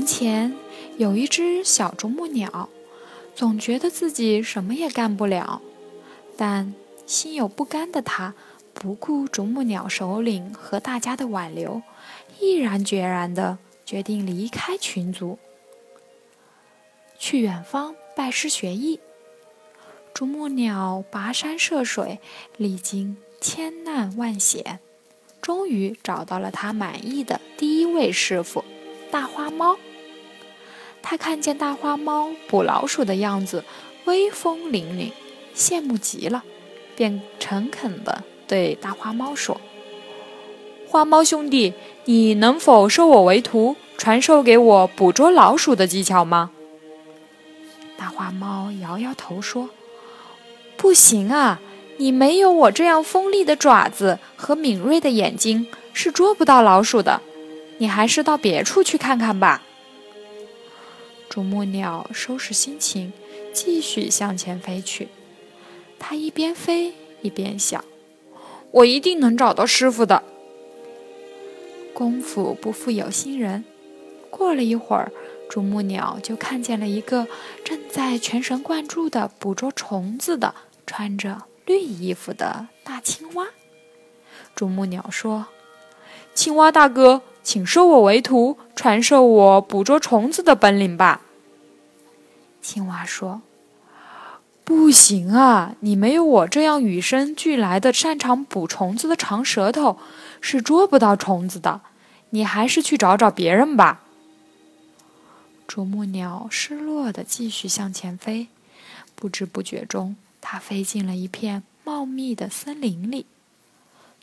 从前有一只小啄木鸟，总觉得自己什么也干不了。但心有不甘的它，不顾啄木鸟首领和大家的挽留，毅然决然地决定离开群族，去远方拜师学艺。啄木鸟跋山涉水，历经千难万险，终于找到了他满意的第一位师傅。大花猫，他看见大花猫捕老鼠的样子威风凛凛，羡慕极了，便诚恳地对大花猫说：“花猫兄弟，你能否收我为徒，传授给我捕捉老鼠的技巧吗？”大花猫摇摇头说：“不行啊，你没有我这样锋利的爪子和敏锐的眼睛，是捉不到老鼠的。”你还是到别处去看看吧。啄木鸟收拾心情，继续向前飞去。它一边飞一边想：“我一定能找到师傅的。”功夫不负有心人，过了一会儿，啄木鸟就看见了一个正在全神贯注地捕捉虫子的、穿着绿衣服的大青蛙。啄木鸟说：“青蛙大哥。”请收我为徒，传授我捕捉虫子的本领吧。青蛙说：“不行啊，你没有我这样与生俱来的擅长捕虫子的长舌头，是捉不到虫子的。你还是去找找别人吧。”啄木鸟失落的继续向前飞，不知不觉中，它飞进了一片茂密的森林里。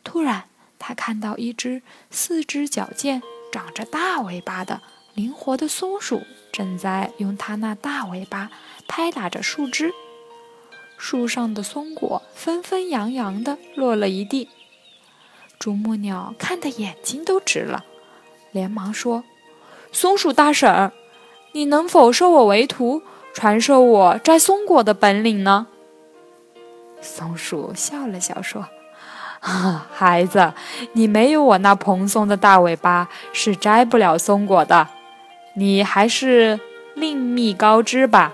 突然，他看到一只四肢矫健、长着大尾巴的灵活的松鼠，正在用它那大尾巴拍打着树枝，树上的松果纷纷扬扬地落了一地。啄木鸟看得眼睛都直了，连忙说：“松鼠大婶，你能否收我为徒，传授我摘松果的本领呢？”松鼠笑了笑说。啊，孩子，你没有我那蓬松的大尾巴，是摘不了松果的。你还是另觅高枝吧。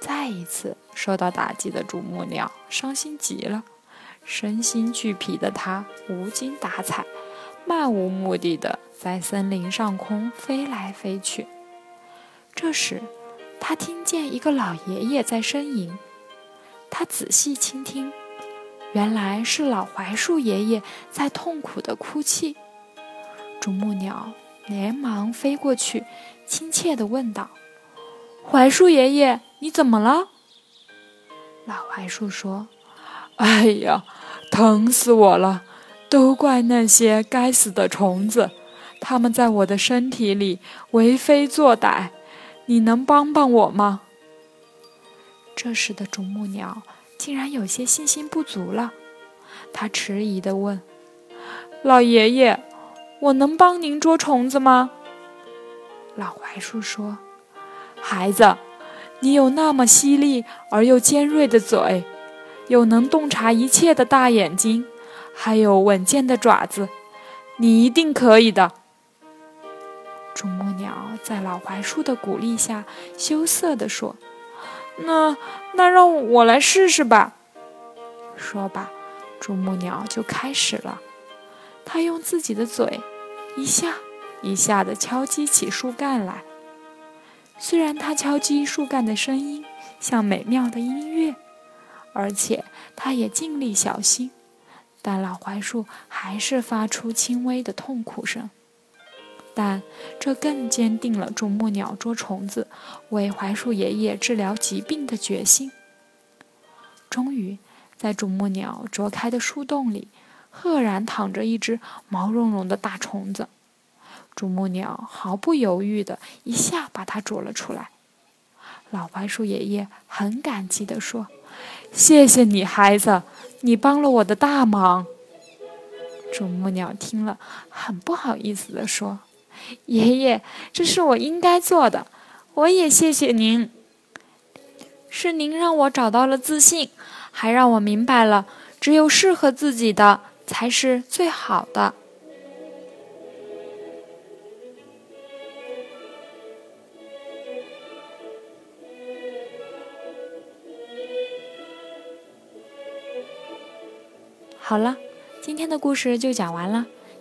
再一次受到打击的啄木鸟伤心极了，身心俱疲的它无精打采，漫无目的的在森林上空飞来飞去。这时，他听见一个老爷爷在呻吟，他仔细倾听。原来是老槐树爷爷在痛苦的哭泣。啄木鸟连忙飞过去，亲切地问道：“槐树爷爷，你怎么了？”老槐树说：“哎呀，疼死我了！都怪那些该死的虫子，它们在我的身体里为非作歹。你能帮帮我吗？”这时的啄木鸟。竟然有些信心不足了，他迟疑地问：“老爷爷，我能帮您捉虫子吗？”老槐树说：“孩子，你有那么犀利而又尖锐的嘴，有能洞察一切的大眼睛，还有稳健的爪子，你一定可以的。”啄木鸟在老槐树的鼓励下，羞涩地说。那那让我来试试吧。说罢，啄木鸟就开始了。它用自己的嘴，一下一下地敲击起树干来。虽然它敲击树干的声音像美妙的音乐，而且它也尽力小心，但老槐树还是发出轻微的痛苦声。但这更坚定了啄木鸟捉虫子、为槐树爷爷治疗疾病的决心。终于，在啄木鸟啄开的树洞里，赫然躺着一只毛茸茸的大虫子。啄木鸟毫不犹豫地一下把它啄了出来。老槐树爷爷很感激地说：“谢谢你，孩子，你帮了我的大忙。”啄木鸟听了，很不好意思地说：“爷爷，这是我应该做的，我也谢谢您。是您让我找到了自信，还让我明白了，只有适合自己的才是最好的。”好了。今天的故事就讲完了。